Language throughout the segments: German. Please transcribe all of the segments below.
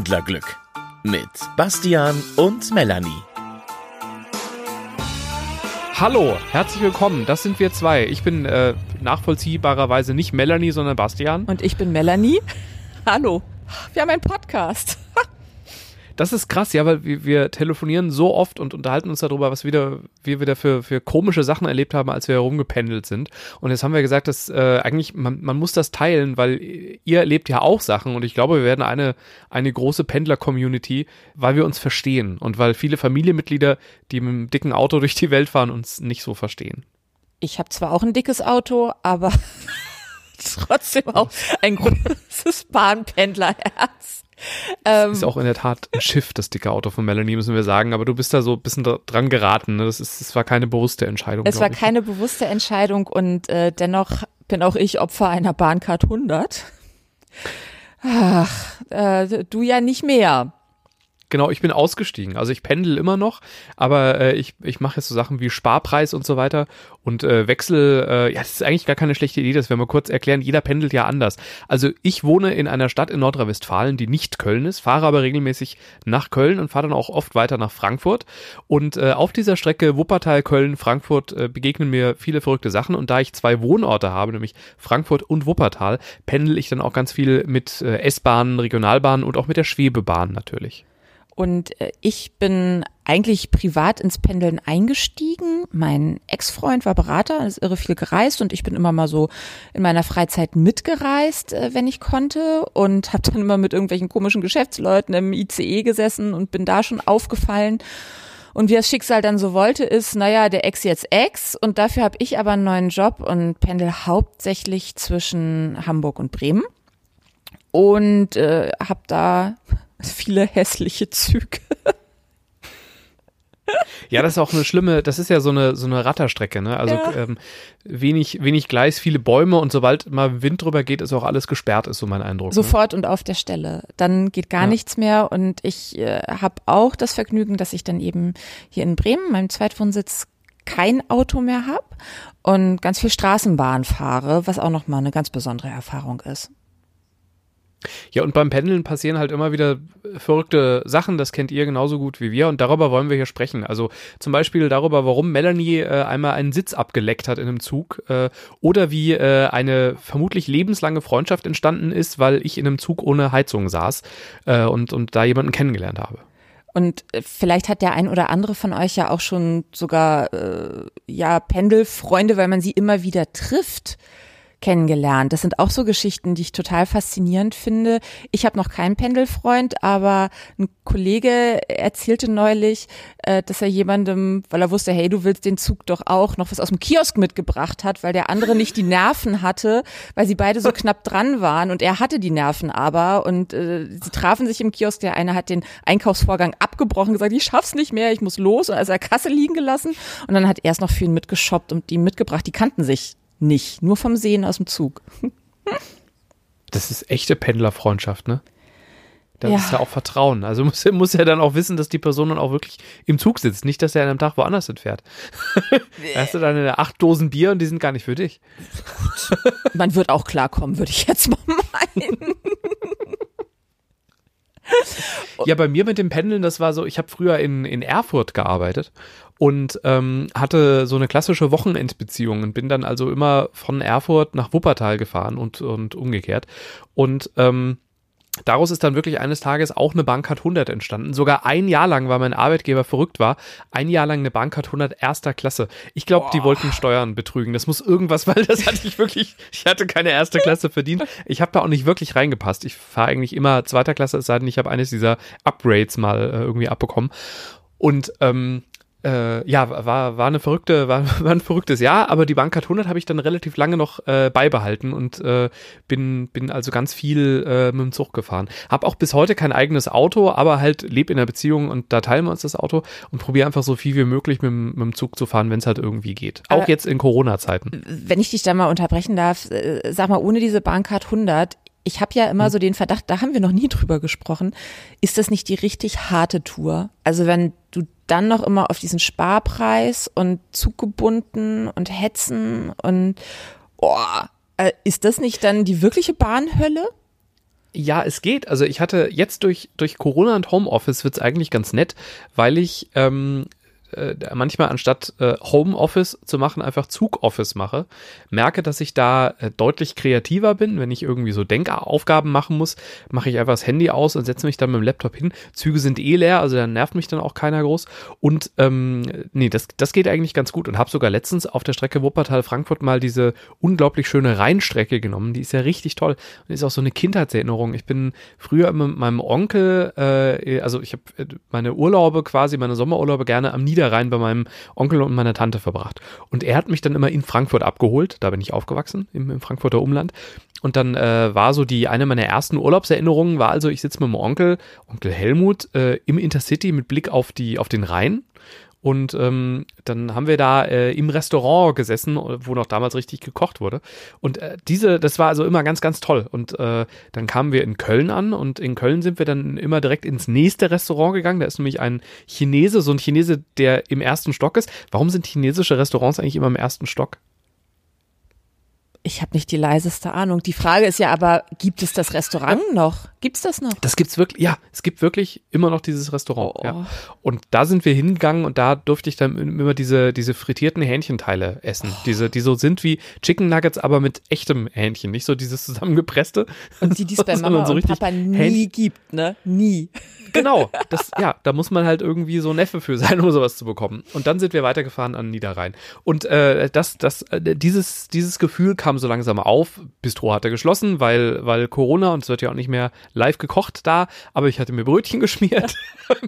Pendlerglück mit Bastian und Melanie. Hallo, herzlich willkommen. Das sind wir zwei. Ich bin äh, nachvollziehbarerweise nicht Melanie, sondern Bastian. Und ich bin Melanie. Hallo. Wir haben einen Podcast. Das ist krass, ja, weil wir, wir telefonieren so oft und unterhalten uns darüber, was wieder, wir wieder für, für komische Sachen erlebt haben, als wir herumgependelt sind. Und jetzt haben wir gesagt, dass äh, eigentlich, man, man muss das teilen, weil ihr erlebt ja auch Sachen und ich glaube, wir werden eine, eine große Pendler-Community, weil wir uns verstehen und weil viele Familienmitglieder, die mit einem dicken Auto durch die Welt fahren, uns nicht so verstehen. Ich habe zwar auch ein dickes Auto, aber trotzdem auch ein großes Bahnpendlerherz. Ähm, ist auch in der Tat ein Schiff, das dicke Auto von Melanie, müssen wir sagen. Aber du bist da so ein bisschen dran geraten. Ne? Das, ist, das war keine bewusste Entscheidung. Es war ich. keine bewusste Entscheidung und äh, dennoch bin auch ich Opfer einer Bahncard 100. Ach, äh, du ja nicht mehr. Genau, ich bin ausgestiegen. Also ich pendel immer noch, aber äh, ich, ich mache jetzt so Sachen wie Sparpreis und so weiter und äh, Wechsel. Äh, ja, das ist eigentlich gar keine schlechte Idee, das werden wir kurz erklären. Jeder pendelt ja anders. Also ich wohne in einer Stadt in Nordrhein-Westfalen, die nicht Köln ist, fahre aber regelmäßig nach Köln und fahre dann auch oft weiter nach Frankfurt. Und äh, auf dieser Strecke Wuppertal, Köln, Frankfurt äh, begegnen mir viele verrückte Sachen. Und da ich zwei Wohnorte habe, nämlich Frankfurt und Wuppertal, pendel ich dann auch ganz viel mit äh, S-Bahnen, Regionalbahnen und auch mit der Schwebebahn natürlich. Und äh, ich bin eigentlich privat ins Pendeln eingestiegen. Mein Ex-Freund war Berater, ist irre viel gereist und ich bin immer mal so in meiner Freizeit mitgereist, äh, wenn ich konnte und habe dann immer mit irgendwelchen komischen Geschäftsleuten im ICE gesessen und bin da schon aufgefallen. Und wie das Schicksal dann so wollte, ist, naja, der Ex jetzt Ex und dafür habe ich aber einen neuen Job und pendel hauptsächlich zwischen Hamburg und Bremen und äh, habe da viele hässliche Züge. Ja, das ist auch eine schlimme, das ist ja so eine, so eine Ratterstrecke, ne? Also ja. ähm, wenig, wenig Gleis, viele Bäume und sobald mal Wind drüber geht, ist auch alles gesperrt, ist so mein Eindruck. Ne? Sofort ne? und auf der Stelle. Dann geht gar ja. nichts mehr und ich äh, habe auch das Vergnügen, dass ich dann eben hier in Bremen, meinem Zweitwohnsitz, kein Auto mehr habe und ganz viel Straßenbahn fahre, was auch nochmal eine ganz besondere Erfahrung ist. Ja, und beim Pendeln passieren halt immer wieder verrückte Sachen, das kennt ihr genauso gut wie wir und darüber wollen wir hier sprechen. Also zum Beispiel darüber, warum Melanie äh, einmal einen Sitz abgeleckt hat in einem Zug äh, oder wie äh, eine vermutlich lebenslange Freundschaft entstanden ist, weil ich in einem Zug ohne Heizung saß äh, und, und da jemanden kennengelernt habe. Und äh, vielleicht hat der ein oder andere von euch ja auch schon sogar äh, ja Pendelfreunde, weil man sie immer wieder trifft kennengelernt. Das sind auch so Geschichten, die ich total faszinierend finde. Ich habe noch keinen Pendelfreund, aber ein Kollege erzählte neulich, äh, dass er jemandem, weil er wusste, hey, du willst den Zug doch auch, noch was aus dem Kiosk mitgebracht hat, weil der andere nicht die Nerven hatte, weil sie beide so knapp dran waren und er hatte die Nerven aber und äh, sie trafen sich im Kiosk. Der eine hat den Einkaufsvorgang abgebrochen, gesagt, ich schaff's nicht mehr, ich muss los und also er Kasse liegen gelassen und dann hat er es noch für ihn mitgeshoppt und die mitgebracht. Die kannten sich nicht, nur vom Sehen aus dem Zug. das ist echte Pendlerfreundschaft, ne? Das ja. ist ja auch Vertrauen. Also muss, muss er dann auch wissen, dass die Person dann auch wirklich im Zug sitzt. Nicht, dass er an einem Tag woanders hinfährt. da hast du dann acht Dosen Bier und die sind gar nicht für dich. Man wird auch klarkommen, würde ich jetzt mal meinen. ja, bei mir mit dem Pendeln, das war so, ich habe früher in, in Erfurt gearbeitet und ähm, hatte so eine klassische Wochenendbeziehung und bin dann also immer von Erfurt nach Wuppertal gefahren und, und umgekehrt. Und ähm, Daraus ist dann wirklich eines Tages auch eine Bankcard 100 entstanden. Sogar ein Jahr lang, weil mein Arbeitgeber verrückt war, ein Jahr lang eine Bankcard 100 erster Klasse. Ich glaube, die wollten Steuern betrügen. Das muss irgendwas, weil das hatte ich wirklich, ich hatte keine erste Klasse verdient. Ich habe da auch nicht wirklich reingepasst. Ich fahre eigentlich immer zweiter Klasse, es sei denn, ich habe eines dieser Upgrades mal äh, irgendwie abbekommen. Und ähm, äh, ja, war, war eine verrückte, war, war ein verrücktes Jahr, aber die Bankcard 100 habe ich dann relativ lange noch äh, beibehalten und äh, bin, bin also ganz viel äh, mit dem Zug gefahren. Hab auch bis heute kein eigenes Auto, aber halt lebe in einer Beziehung und da teilen wir uns das Auto und probiere einfach so viel wie möglich mit, mit dem Zug zu fahren, wenn es halt irgendwie geht. Auch aber jetzt in Corona-Zeiten. Wenn ich dich da mal unterbrechen darf, äh, sag mal, ohne diese Bankcard 100, ich habe ja immer hm. so den Verdacht, da haben wir noch nie drüber gesprochen, ist das nicht die richtig harte Tour? Also wenn du dann noch immer auf diesen Sparpreis und zugebunden und hetzen und oh, ist das nicht dann die wirkliche Bahnhölle? Ja, es geht. Also ich hatte jetzt durch, durch Corona und Homeoffice wird's eigentlich ganz nett, weil ich ähm, äh, manchmal anstatt äh, Homeoffice zu machen, einfach Zugoffice mache. Merke, dass ich da äh, deutlich kreativer bin. Wenn ich irgendwie so Denkaufgaben machen muss, mache ich einfach das Handy aus und setze mich dann mit dem Laptop hin. Züge sind eh leer, also da nervt mich dann auch keiner groß. Und ähm, nee, das, das geht eigentlich ganz gut. Und habe sogar letztens auf der Strecke Wuppertal-Frankfurt mal diese unglaublich schöne Rheinstrecke genommen. Die ist ja richtig toll und ist auch so eine Kindheitserinnerung. Ich bin früher immer mit meinem Onkel, äh, also ich habe äh, meine Urlaube quasi, meine Sommerurlaube gerne am Nieder Niederrhein bei meinem Onkel und meiner Tante verbracht. Und er hat mich dann immer in Frankfurt abgeholt. Da bin ich aufgewachsen, im, im Frankfurter Umland. Und dann äh, war so die eine meiner ersten Urlaubserinnerungen war also, ich sitze mit meinem Onkel, Onkel Helmut, äh, im Intercity mit Blick auf die auf den Rhein und ähm, dann haben wir da äh, im Restaurant gesessen, wo noch damals richtig gekocht wurde. Und äh, diese, das war also immer ganz, ganz toll. Und äh, dann kamen wir in Köln an und in Köln sind wir dann immer direkt ins nächste Restaurant gegangen. Da ist nämlich ein Chinese, so ein Chinese, der im ersten Stock ist. Warum sind chinesische Restaurants eigentlich immer im ersten Stock? Ich habe nicht die leiseste Ahnung. Die Frage ist ja aber, gibt es das Restaurant noch? Gibt's das noch? Das gibt's wirklich, ja, es gibt wirklich immer noch dieses Restaurant. Oh. Ja. Und da sind wir hingegangen und da durfte ich dann immer diese, diese frittierten Hähnchenteile essen. Oh. Diese, die so sind wie Chicken Nuggets, aber mit echtem Hähnchen, nicht so dieses zusammengepresste. Und die, die es bei Mama so und Papa nie Hähnchen. gibt, ne? Nie. Genau, das, ja, da muss man halt irgendwie so Neffe für sein, um sowas zu bekommen. Und dann sind wir weitergefahren an Niederrhein. Und äh, das, das, äh, dieses, dieses Gefühl kam so langsam auf. Bistro hatte geschlossen, weil, weil Corona und es wird ja auch nicht mehr live gekocht da, aber ich hatte mir Brötchen geschmiert.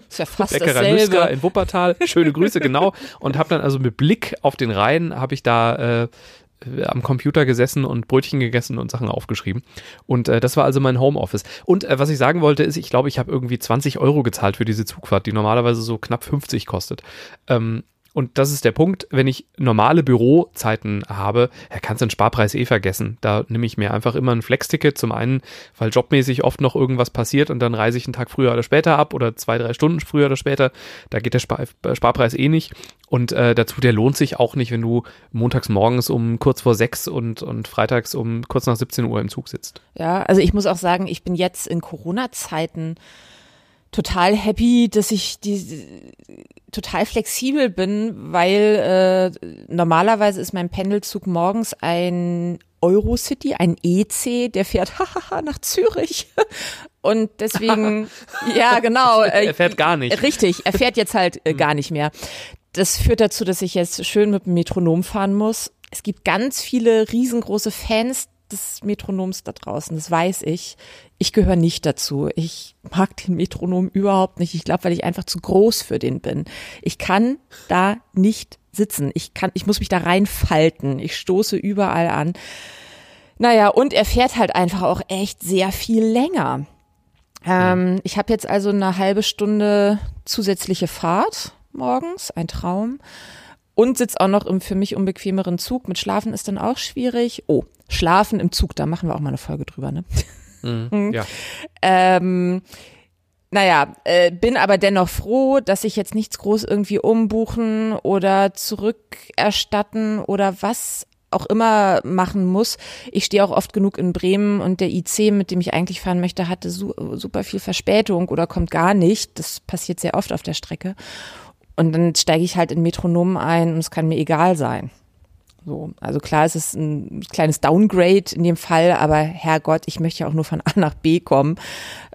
Ist ja fast Bäckerei Nüsker in Wuppertal. Schöne Grüße, genau. Und habe dann also mit Blick auf den Rhein, habe ich da äh, am Computer gesessen und Brötchen gegessen und Sachen aufgeschrieben. Und äh, das war also mein Homeoffice. Und äh, was ich sagen wollte, ist, ich glaube, ich habe irgendwie 20 Euro gezahlt für diese Zugfahrt, die normalerweise so knapp 50 kostet. Ähm, und das ist der Punkt, wenn ich normale Bürozeiten habe, ja, kannst du den Sparpreis eh vergessen. Da nehme ich mir einfach immer ein Flex-Ticket. Zum einen, weil jobmäßig oft noch irgendwas passiert und dann reise ich einen Tag früher oder später ab oder zwei, drei Stunden früher oder später. Da geht der Spar äh, Sparpreis eh nicht. Und äh, dazu, der lohnt sich auch nicht, wenn du montags morgens um kurz vor sechs und, und freitags um kurz nach 17 Uhr im Zug sitzt. Ja, also ich muss auch sagen, ich bin jetzt in Corona-Zeiten total happy, dass ich die total flexibel bin, weil äh, normalerweise ist mein Pendelzug morgens ein Eurocity, ein EC, der fährt nach Zürich. Und deswegen, ja, genau. Äh, er fährt gar nicht. Richtig, er fährt jetzt halt äh, gar nicht mehr. Das führt dazu, dass ich jetzt schön mit dem Metronom fahren muss. Es gibt ganz viele riesengroße Fans des Metronoms da draußen, das weiß ich. Ich gehöre nicht dazu. Ich mag den Metronom überhaupt nicht. Ich glaube, weil ich einfach zu groß für den bin. Ich kann da nicht sitzen. Ich kann, ich muss mich da reinfalten. Ich stoße überall an. Naja, und er fährt halt einfach auch echt sehr viel länger. Ähm, ich habe jetzt also eine halbe Stunde zusätzliche Fahrt morgens, ein Traum und sitze auch noch im für mich unbequemeren Zug. Mit Schlafen ist dann auch schwierig. Oh, Schlafen im Zug, da machen wir auch mal eine Folge drüber, ne? Mhm, ja. ähm, naja, äh, bin aber dennoch froh, dass ich jetzt nichts groß irgendwie umbuchen oder zurückerstatten oder was auch immer machen muss. Ich stehe auch oft genug in Bremen und der IC, mit dem ich eigentlich fahren möchte, hatte su super viel Verspätung oder kommt gar nicht. Das passiert sehr oft auf der Strecke. Und dann steige ich halt in Metronomen ein und es kann mir egal sein. So, also klar, es ist ein kleines Downgrade in dem Fall, aber Herrgott, ich möchte ja auch nur von A nach B kommen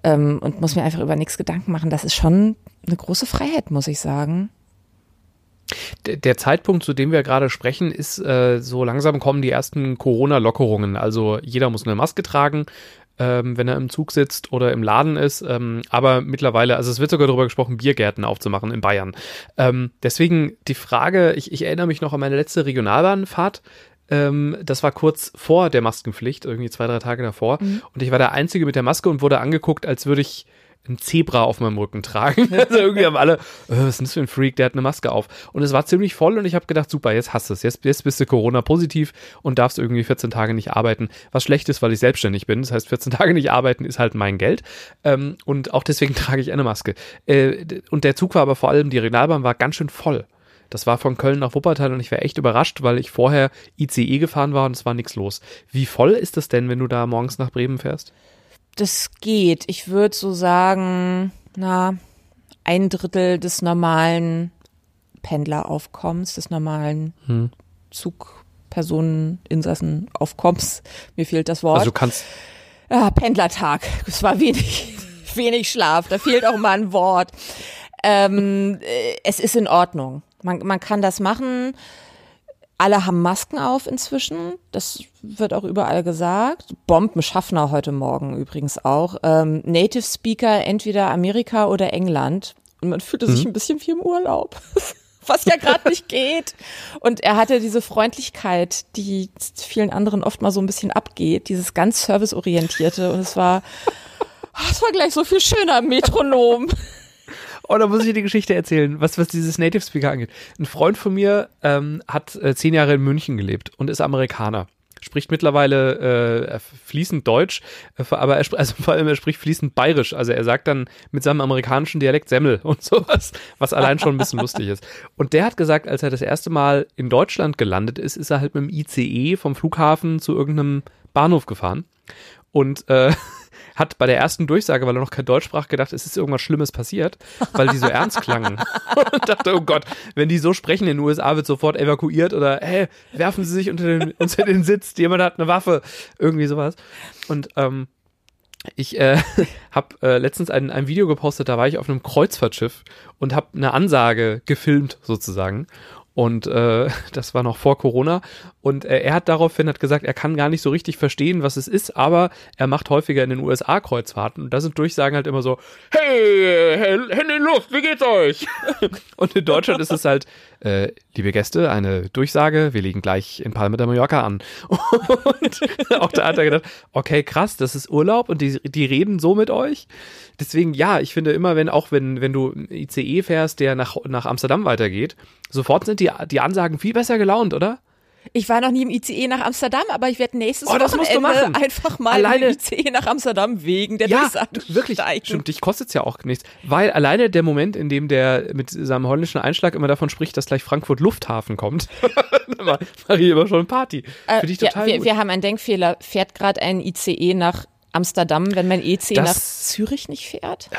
ähm, und muss mir einfach über nichts Gedanken machen. Das ist schon eine große Freiheit, muss ich sagen. Der Zeitpunkt, zu dem wir gerade sprechen, ist äh, so langsam kommen die ersten Corona-Lockerungen. Also jeder muss eine Maske tragen ähm, wenn er im Zug sitzt oder im Laden ist. Ähm, aber mittlerweile, also es wird sogar darüber gesprochen, Biergärten aufzumachen in Bayern. Ähm, deswegen die Frage, ich, ich erinnere mich noch an meine letzte Regionalbahnfahrt. Ähm, das war kurz vor der Maskenpflicht, irgendwie zwei, drei Tage davor. Mhm. Und ich war der Einzige mit der Maske und wurde angeguckt, als würde ich ein Zebra auf meinem Rücken tragen. also irgendwie haben alle, oh, was ist denn das für ein Freak, der hat eine Maske auf. Und es war ziemlich voll und ich habe gedacht, super, jetzt hast du es. Jetzt, jetzt bist du Corona-positiv und darfst irgendwie 14 Tage nicht arbeiten. Was schlecht ist, weil ich selbstständig bin. Das heißt, 14 Tage nicht arbeiten ist halt mein Geld. Ähm, und auch deswegen trage ich eine Maske. Äh, und der Zug war aber vor allem, die Regionalbahn war ganz schön voll. Das war von Köln nach Wuppertal und ich war echt überrascht, weil ich vorher ICE gefahren war und es war nichts los. Wie voll ist das denn, wenn du da morgens nach Bremen fährst? Das geht. Ich würde so sagen, na, ein Drittel des normalen Pendleraufkommens, des normalen hm. Zugpersoneninsassen-Aufkommens. Mir fehlt das Wort. Also du kannst. Ja, Pendlertag. Es war wenig, wenig Schlaf. Da fehlt auch mal ein Wort. Ähm, äh, es ist in Ordnung. Man, man kann das machen. Alle haben Masken auf inzwischen. Das wird auch überall gesagt. Bombenschaffner heute Morgen übrigens auch. Ähm, Native Speaker entweder Amerika oder England. Und man fühlte sich mhm. ein bisschen wie im Urlaub. Was ja gerade nicht geht. Und er hatte diese Freundlichkeit, die vielen anderen oft mal so ein bisschen abgeht, dieses ganz serviceorientierte. Und es war, es war gleich so viel schöner Metronom. Oh, da muss ich dir die Geschichte erzählen, was, was dieses Native Speaker angeht. Ein Freund von mir ähm, hat äh, zehn Jahre in München gelebt und ist Amerikaner. Spricht mittlerweile äh, fließend Deutsch, äh, aber er, also vor allem er spricht fließend Bayerisch. Also er sagt dann mit seinem amerikanischen Dialekt Semmel und sowas, was allein schon ein bisschen lustig ist. Und der hat gesagt, als er das erste Mal in Deutschland gelandet ist, ist er halt mit dem ICE vom Flughafen zu irgendeinem Bahnhof gefahren. Und äh, hat bei der ersten Durchsage, weil er noch kein Deutsch sprach, gedacht, es ist irgendwas Schlimmes passiert, weil die so ernst klangen. und dachte, oh Gott, wenn die so sprechen in den USA, wird sofort evakuiert oder, hey, werfen sie sich unter den, unter den Sitz, jemand hat eine Waffe, irgendwie sowas. Und ähm, ich äh, habe äh, letztens ein, ein Video gepostet, da war ich auf einem Kreuzfahrtschiff und habe eine Ansage gefilmt sozusagen. Und äh, das war noch vor Corona. Und äh, er hat daraufhin hat gesagt, er kann gar nicht so richtig verstehen, was es ist, aber er macht häufiger in den USA Kreuzfahrten. Und da sind Durchsagen halt immer so, hey, Hände in Luft, wie geht's euch? und in Deutschland ist es halt, äh, liebe Gäste, eine Durchsage, wir legen gleich in Palma de Mallorca an. Und auch da hat er gedacht, okay, krass, das ist Urlaub und die, die reden so mit euch. Deswegen, ja, ich finde immer, wenn, auch wenn, wenn du ICE fährst, der nach, nach Amsterdam weitergeht, sofort sind die, die Ansagen viel besser gelaunt, oder? Ich war noch nie im ICE nach Amsterdam, aber ich werde nächstes oh, Wochenende einfach mal alleine, im ICE nach Amsterdam wegen der ja, wirklich, steigen. Stimmt, dich kostet es ja auch nichts. Weil alleine der Moment, in dem der mit seinem holländischen Einschlag immer davon spricht, dass gleich Frankfurt Lufthafen kommt, ich immer schon Party. Äh, Für dich total ja, wir, wir haben einen Denkfehler. Fährt gerade ein ICE nach Amsterdam, wenn mein EC das nach Zürich nicht fährt?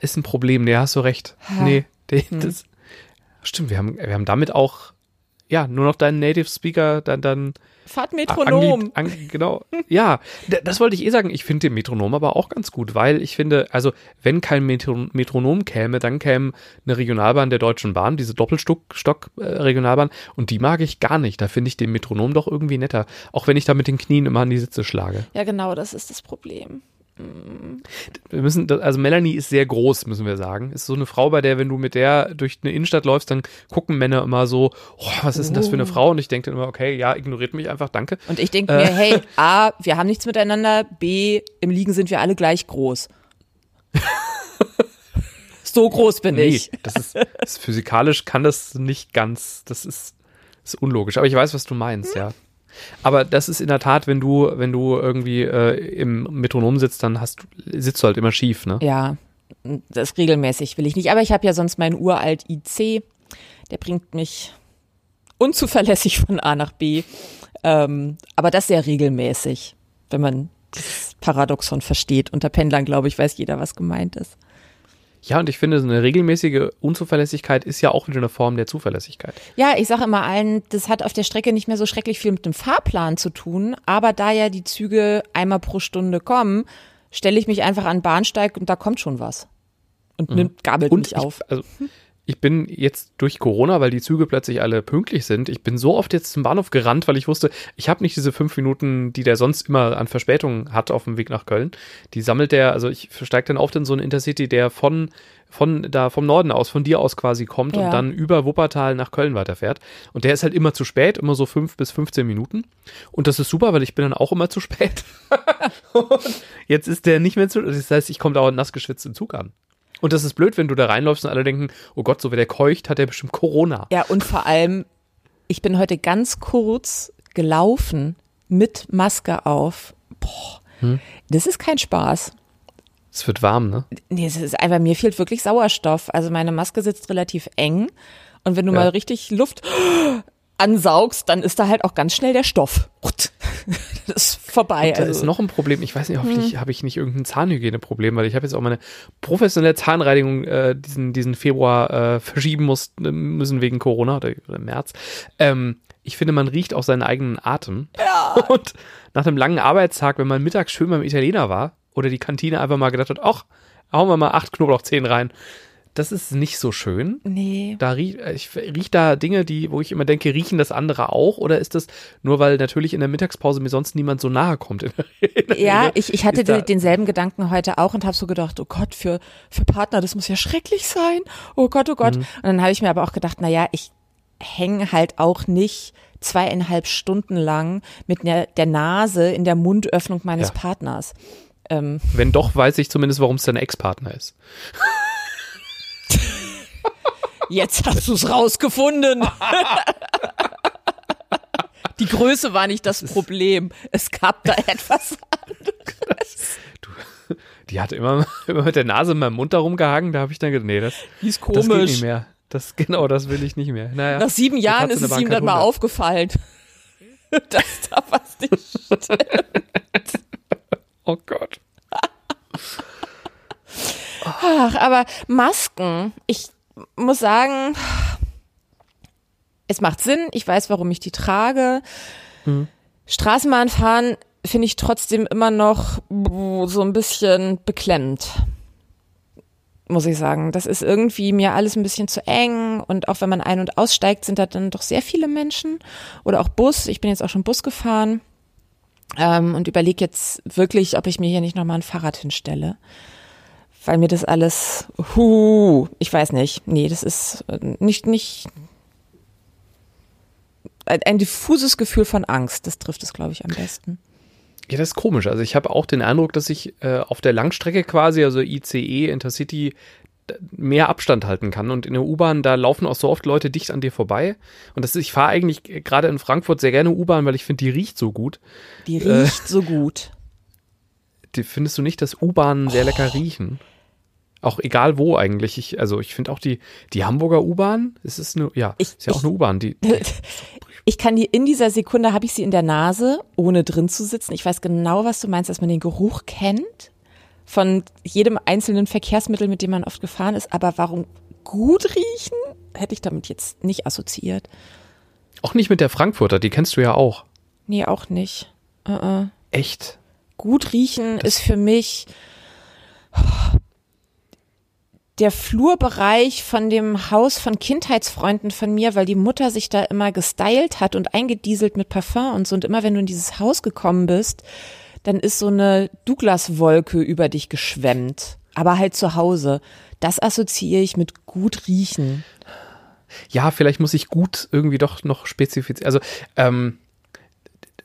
Ist ein Problem, nee, hast du recht. Ha. Nee, hm. Stimmt, wir haben, wir haben damit auch ja, nur noch deinen Native Speaker dann dann Fahrtmetronom. An, genau. ja, das wollte ich eh sagen. Ich finde den Metronom aber auch ganz gut, weil ich finde, also wenn kein Metro Metronom käme, dann käme eine Regionalbahn der Deutschen Bahn, diese Doppelstock-Regionalbahn, äh, und die mag ich gar nicht. Da finde ich den Metronom doch irgendwie netter, auch wenn ich da mit den Knien immer an die Sitze schlage. Ja, genau, das ist das Problem. Wir müssen, also Melanie ist sehr groß, müssen wir sagen. Ist so eine Frau, bei der, wenn du mit der durch eine Innenstadt läufst, dann gucken Männer immer so, oh, was ist denn das für eine oh. Frau? Und ich denke dann immer, okay, ja, ignoriert mich einfach, danke. Und ich denke äh. mir, hey, A, wir haben nichts miteinander, B, im Liegen sind wir alle gleich groß. so groß bin nee, ich. Das ist, das ist physikalisch kann das nicht ganz, das ist, das ist unlogisch. Aber ich weiß, was du meinst, ja. Aber das ist in der Tat, wenn du, wenn du irgendwie äh, im Metronom sitzt, dann hast, sitzt du halt immer schief, ne? Ja, das regelmäßig will ich nicht. Aber ich habe ja sonst meinen uralt IC, der bringt mich unzuverlässig von A nach B. Ähm, aber das sehr regelmäßig, wenn man das Paradoxon versteht. Unter Pendlern, glaube ich, weiß jeder, was gemeint ist. Ja, und ich finde, so eine regelmäßige Unzuverlässigkeit ist ja auch wieder eine Form der Zuverlässigkeit. Ja, ich sage immer allen, das hat auf der Strecke nicht mehr so schrecklich viel mit dem Fahrplan zu tun, aber da ja die Züge einmal pro Stunde kommen, stelle ich mich einfach an den Bahnsteig und da kommt schon was. Und mhm. nimmt, gabelt und mich ich, auf. Also, ich bin jetzt durch Corona, weil die Züge plötzlich alle pünktlich sind, ich bin so oft jetzt zum Bahnhof gerannt, weil ich wusste, ich habe nicht diese fünf Minuten, die der sonst immer an Verspätung hat auf dem Weg nach Köln. Die sammelt der, also ich steige dann oft in so einen Intercity, der von von da vom Norden aus, von dir aus quasi kommt ja. und dann über Wuppertal nach Köln weiterfährt. Und der ist halt immer zu spät, immer so fünf bis 15 Minuten. Und das ist super, weil ich bin dann auch immer zu spät. und jetzt ist der nicht mehr zu, das heißt, ich komme dauernd nass geschwitzt im Zug an. Und das ist blöd, wenn du da reinläufst und alle denken, oh Gott, so wie der keucht, hat der bestimmt Corona. Ja, und vor allem, ich bin heute ganz kurz gelaufen mit Maske auf. Boah, hm? das ist kein Spaß. Es wird warm, ne? Nee, es ist einfach, mir fehlt wirklich Sauerstoff. Also meine Maske sitzt relativ eng. Und wenn du ja. mal richtig Luft ansaugst, dann ist da halt auch ganz schnell der Stoff. das ist vorbei. Und da also. ist noch ein Problem. Ich weiß nicht, hoffentlich habe ich nicht irgendein Zahnhygieneproblem, weil ich habe jetzt auch meine professionelle Zahnreinigung äh, diesen, diesen Februar äh, verschieben muss, müssen wegen Corona oder, oder März. Ähm, ich finde, man riecht auch seinen eigenen Atem. Ja. Und nach einem langen Arbeitstag, wenn man mittags schön beim Italiener war oder die Kantine einfach mal gedacht hat, ach, hauen wir mal acht Knoblauchzehen rein. Das ist nicht so schön. Nee. Da riech, ich riech da Dinge, die, wo ich immer denke, riechen das andere auch? Oder ist das nur, weil natürlich in der Mittagspause mir sonst niemand so nahe kommt? In der, in der Ja, Regel? ich, ich hatte den- denselben Gedanken heute auch und habe so gedacht, oh Gott, für, für Partner, das muss ja schrecklich sein. Oh Gott, oh Gott. Mhm. Und dann habe ich mir aber auch gedacht, na ja, ich hänge halt auch nicht zweieinhalb Stunden lang mit der, der Nase in der Mundöffnung meines Ja. Partners. Ähm, Wenn doch, weiß ich zumindest, warum es dein Ex-Partner ist. Jetzt hast du es rausgefunden. Die Größe war nicht das Problem. Es gab da etwas. Die hat immer, immer mit der Nase in meinem Mund darum gehangen. Da habe ich dann gedacht, nee, das, Die ist das geht nicht komisch. mehr. Das, genau, das will ich nicht mehr. Naja, Nach sieben Jahren ist es der ihm dann mal 100. aufgefallen, dass da was nicht stimmt. Oh Gott. Ach, aber Masken, ich muss sagen, es macht Sinn. Ich weiß, warum ich die trage. Straßenbahn fahren finde ich trotzdem immer noch so ein bisschen beklemmend. Muss ich sagen. Das ist irgendwie mir alles ein bisschen zu eng und auch wenn man ein- und aussteigt, sind da dann doch sehr viele Menschen oder auch Bus. Ich bin jetzt auch schon Bus gefahren ähm, und überlege jetzt wirklich, ob ich mir hier nicht nochmal ein Fahrrad hinstelle weil mir das alles, hu, ich weiß nicht, nee, das ist äh, nicht, nicht, ein, ein diffuses Gefühl von Angst, das trifft es, glaube ich, am besten. Ja, das ist komisch. Also ich habe auch den Eindruck, dass ich äh, auf der Langstrecke quasi, also ICE, Intercity, mehr Abstand halten kann. Und in der U-Bahn, da laufen auch so oft Leute dicht an dir vorbei. Und das ist, ich fahre eigentlich äh, gerade in Frankfurt sehr gerne U-Bahn, weil ich finde, die riecht so gut. Die riecht so gut. Die, findest du nicht, dass U-Bahnen sehr lecker riechen? Auch egal wo eigentlich. Ich, also ich finde auch die, die Hamburger U-Bahn, es ist eine, ja, Ich- ist ja auch ich- eine U-Bahn, die, die Ich kann die in dieser Sekunde, habe ich sie in der Nase, ohne drin zu sitzen. Ich weiß genau, was du meinst, dass man den Geruch kennt von jedem einzelnen Verkehrsmittel, mit dem man oft gefahren ist. Aber warum gut riechen, hätte ich damit jetzt nicht assoziiert. auch nicht mit der Frankfurter, die kennst du ja auch. Nee, auch nicht. Uh -uh. Echt? Gut riechen ist für mich der Flurbereich von dem Haus von Kindheitsfreunden von mir, weil die Mutter sich da immer gestylt hat und eingedieselt mit Parfum und so. Und immer wenn du in dieses Haus gekommen bist, dann ist so eine Douglas-Wolke über dich geschwemmt. Aber halt zu Hause. Das assoziiere ich mit gut riechen. Ja, vielleicht muss ich gut irgendwie doch noch spezifizieren. Also, ähm,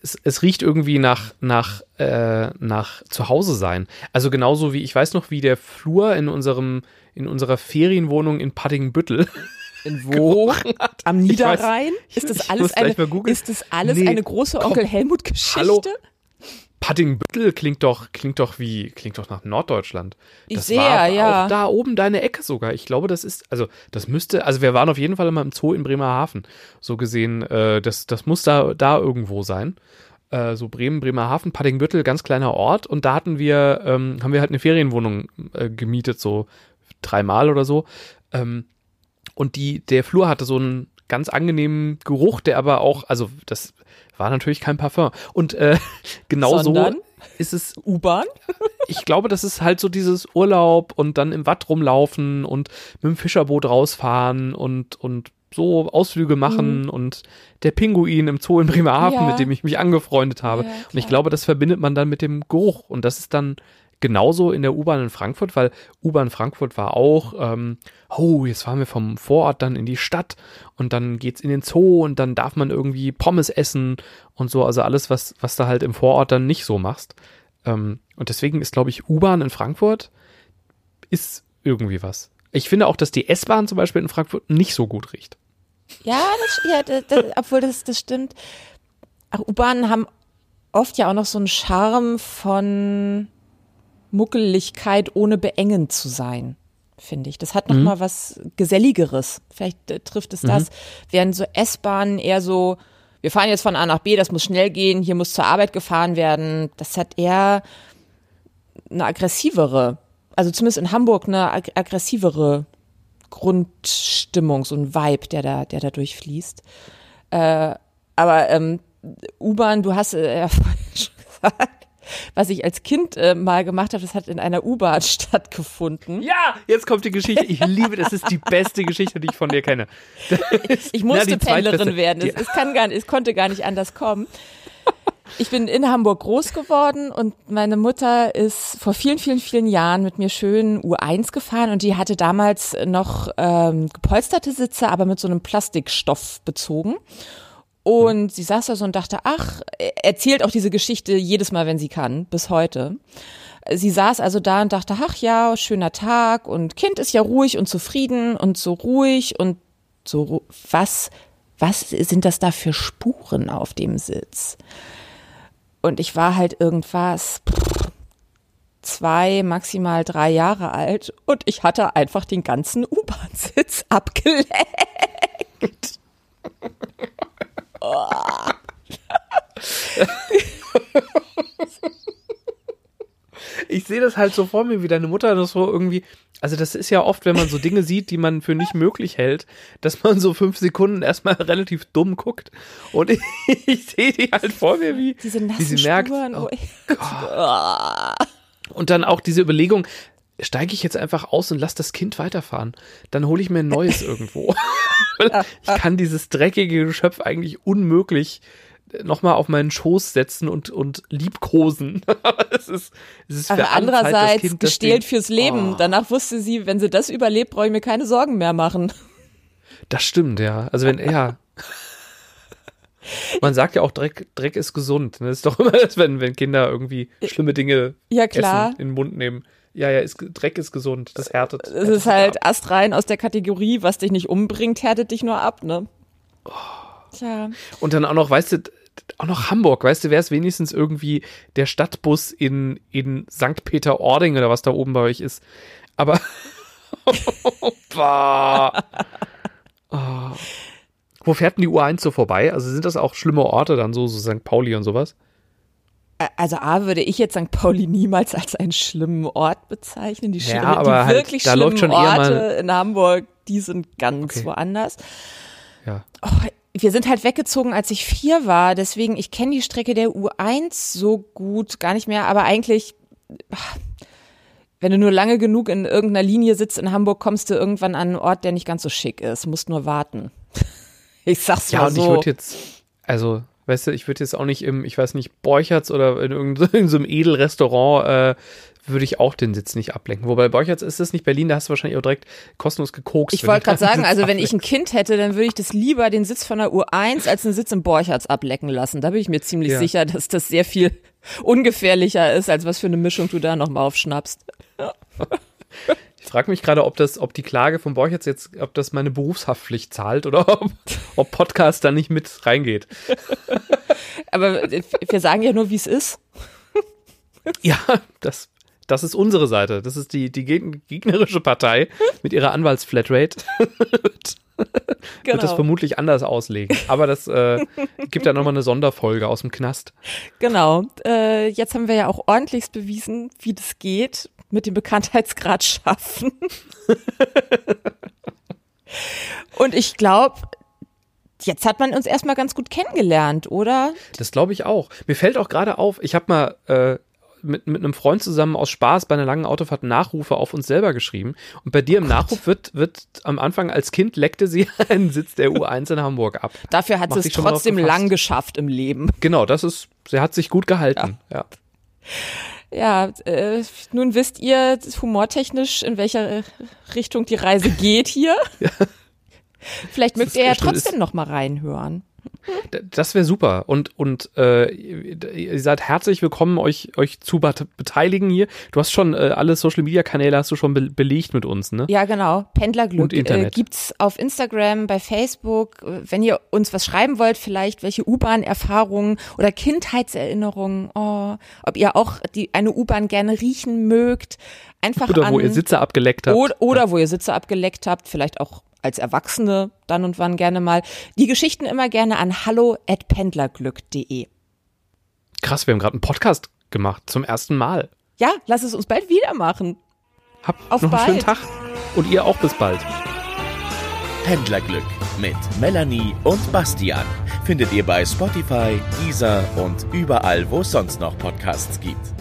es, es riecht irgendwie nach, nach, äh, nach Zuhause sein. Also genauso wie, ich weiß noch, wie der Flur in unserem, in unserer Ferienwohnung in Paddingbüttel. In wo? Am Niederrhein? weiß- ist das alles eine, ist das alles Nee, eine große. Onkel Helmut Geschichte? Hallo? Paddingbüttel klingt doch, klingt doch wie, klingt doch nach Norddeutschland. Ich Das sehe, war ja. auch da oben deine Ecke sogar. Ich glaube, das ist, also das müsste, also wir waren auf jeden Fall immer im Zoo in Bremerhaven. So gesehen, äh, das, das muss da, da irgendwo sein. Äh, so Bremen, Bremerhaven, Paddingbüttel, ganz kleiner Ort. Und da hatten wir, ähm, haben wir halt eine Ferienwohnung äh, gemietet, so dreimal oder so. Ähm, und die, der Flur hatte so einen ganz angenehmen Geruch, der aber auch, also das war natürlich kein Parfum. Und äh, genau so ist es U-Bahn? ich glaube, das ist halt so dieses Urlaub und dann im Watt rumlaufen und mit dem Fischerboot rausfahren und, und so Ausflüge machen und der Pinguin im Zoo in Bremerhaven, Ja. mit dem ich mich angefreundet habe. Ja, und ich glaube, das verbindet man dann mit dem Geruch. Und das ist dann genauso in der U-Bahn in Frankfurt, weil U-Bahn Frankfurt war auch, ähm, oh, jetzt fahren wir vom Vorort dann in die Stadt und dann geht's in den Zoo und dann darf man irgendwie Pommes essen und so, also alles, was, was da halt im Vorort dann nicht so machst. Ähm, und deswegen ist, glaube ich, U-Bahn in Frankfurt ist irgendwie was. Ich finde auch, dass die S-Bahn zum Beispiel in Frankfurt nicht so gut riecht. Ja, das, ja das, das, obwohl das, das stimmt. U-Bahnen haben oft ja auch noch so einen Charme von Muckeligkeit, ohne beengend zu sein, finde ich. Das hat noch mal was Geselligeres. Vielleicht äh, trifft es das, während so S-Bahnen eher so, wir fahren jetzt von A nach B, das muss schnell gehen, hier muss zur Arbeit gefahren werden. Das hat eher eine aggressivere, also zumindest in Hamburg eine ag aggressivere Grundstimmung, so ein Vibe, der da, der da durchfließt. Äh, aber ähm, U-Bahn, du hast äh, ja vorhin schon gesagt, was ich als Kind äh, mal gemacht habe, das hat in einer U-Bahn stattgefunden. Ja, jetzt kommt die Geschichte. Ich liebe, das ist die beste Geschichte, die ich von dir kenne. ich musste Na, Pendlerin werden. Es, es, kann gar, es konnte gar nicht anders kommen. Ich bin in Hamburg groß geworden und meine Mutter ist vor vielen, vielen, vielen Jahren mit mir schön U1 gefahren und die hatte damals noch ähm, gepolsterte Sitze, aber mit so einem Plastikstoff bezogen. Und sie saß da so und dachte, ach, erzählt auch diese Geschichte jedes Mal, wenn sie kann, bis heute. Sie saß also da und dachte, ach ja, schöner Tag und Kind ist ja ruhig und zufrieden und so ruhig und so, was, was sind das da für Spuren auf dem Sitz? Und ich war halt irgendwas zwei, maximal drei Jahre alt und ich hatte einfach den ganzen U-Bahn-Sitz abgeleckt. Ich sehe das halt so vor mir, wie deine Mutter das so irgendwie. Also, das ist ja oft, wenn man so Dinge sieht, die man für nicht möglich hält, dass man so fünf Sekunden erstmal relativ dumm guckt. Und ich, ich sehe die halt vor mir, wie, diese wie sie merkt. Spuren, oh und dann auch diese Überlegung, steige ich jetzt einfach aus und lass das Kind weiterfahren. Dann hole ich mir ein neues irgendwo. ich kann dieses dreckige Geschöpf eigentlich unmöglich nochmal auf meinen Schoß setzen und, und liebkosen. es ist, es ist Aber andererseits Zeit, gestählt fürs Leben. Oh. Danach wusste sie, wenn sie das überlebt, brauche ich mir keine Sorgen mehr machen. Das stimmt, ja. Also wenn er. Man sagt ja auch, Dreck, Dreck ist gesund. Das ist doch immer das, wenn, wenn Kinder irgendwie schlimme Dinge ja, klar. Essen, in den Mund nehmen. Ja, ja, ist, Dreck ist gesund. Das härtet. Es ist halt ab. astrein aus der Kategorie, was dich nicht umbringt, härtet dich nur ab, ne? Oh. Tja. Und dann auch noch, weißt du, auch noch Hamburg, weißt du, wäre es wenigstens irgendwie der Stadtbus in, in St. Peter-Ording oder was da oben bei euch ist. Aber. oh. Wo fährt denn die U1 so vorbei? Also sind das auch schlimme Orte dann so, so St. Pauli und sowas? Also A würde ich jetzt St. Pauli niemals als einen schlimmen Ort bezeichnen. Die, ja, aber die halt, wirklich da schlimmen Orte in Hamburg, die sind ganz okay. woanders. Ja. Oh, wir sind halt weggezogen, als ich vier war. Deswegen, ich kenne die Strecke der U1 so gut gar nicht mehr. Aber eigentlich, wenn du nur lange genug in irgendeiner Linie sitzt in Hamburg, kommst du irgendwann an einen Ort, der nicht ganz so schick ist. Musst nur warten. Ich sag's ja, mal so. Ja, und ich würde jetzt, also Weißt du, ich würde jetzt auch nicht im, ich weiß nicht, Borchertz oder in irgendeinem Edelrestaurant, äh, würde ich auch den Sitz nicht ablenken. Wobei Borchertz ist das nicht Berlin, da hast du wahrscheinlich auch direkt kostenlos gekokst. Ich wollte gerade sagen, also wenn ich ein Kind hätte, dann würde ich das lieber den Sitz von der U1 als einen Sitz im Borchertz ablecken lassen. Da bin ich mir ziemlich ja. sicher, dass das sehr viel ungefährlicher ist, als was für eine Mischung du da nochmal aufschnappst. Ja. Ich frage mich gerade, ob das, ob die Klage von Borchertz jetzt, ob das meine Berufshaftpflicht zahlt oder ob, ob Podcast da nicht mit reingeht. Aber wir sagen ja nur, wie es ist. Ja, das, das ist unsere Seite. Das ist die, die gegnerische Partei mit ihrer Anwaltsflatrate. Genau. Wird das genau. vermutlich anders auslegen. Aber das äh, gibt ja nochmal eine Sonderfolge aus dem Knast. Genau. Äh, jetzt haben wir ja auch ordentlichst bewiesen, wie das geht mit dem Bekanntheitsgrad schaffen. Und ich glaube, jetzt hat man uns erstmal ganz gut kennengelernt, oder? Das glaube ich auch. Mir fällt auch gerade auf, ich habe mal äh, mit, mit einem Freund zusammen aus Spaß bei einer langen Autofahrt Nachrufe auf uns selber geschrieben. Und bei dir im oh Nachruf wird, wird am Anfang als Kind leckte sie einen Sitz der U1 in Hamburg ab. Dafür hat sie es trotzdem lang geschafft im Leben. Genau, das ist, sie hat sich gut gehalten. ja. ja ja, äh, nun wisst ihr humortechnisch, in welcher Richtung die Reise geht hier. Ja. Vielleicht mögt ihr ja trotzdem noch mal reinhören. Das wäre super. Und, und äh, ihr seid herzlich willkommen, euch, euch zu beteiligen hier. Du hast schon äh, alle Social Media Kanäle hast du schon be belegt mit uns, ne? Ja, genau. Pendlerglück Internet. Äh, gibt's auf Instagram, bei Facebook. Wenn ihr uns was schreiben wollt, vielleicht welche U-Bahn-Erfahrungen oder Kindheitserinnerungen, oh, ob ihr auch die eine U-Bahn gerne riechen mögt, einfach oder an, wo ihr Sitze abgeleckt habt. Oder, oder ja. wo ihr Sitze abgeleckt habt, vielleicht auch als Erwachsene dann und wann gerne mal. Die Geschichten immer gerne an hallo@pendlerglück.de. Krass, wir haben gerade einen Podcast gemacht zum ersten Mal. Ja, lass es uns bald wieder machen. Habt Auf noch bald. einen schönen Tag und ihr auch bis bald. Pendlerglück mit Melanie und Bastian findet ihr bei Spotify, Deezer und überall, wo es sonst noch Podcasts gibt.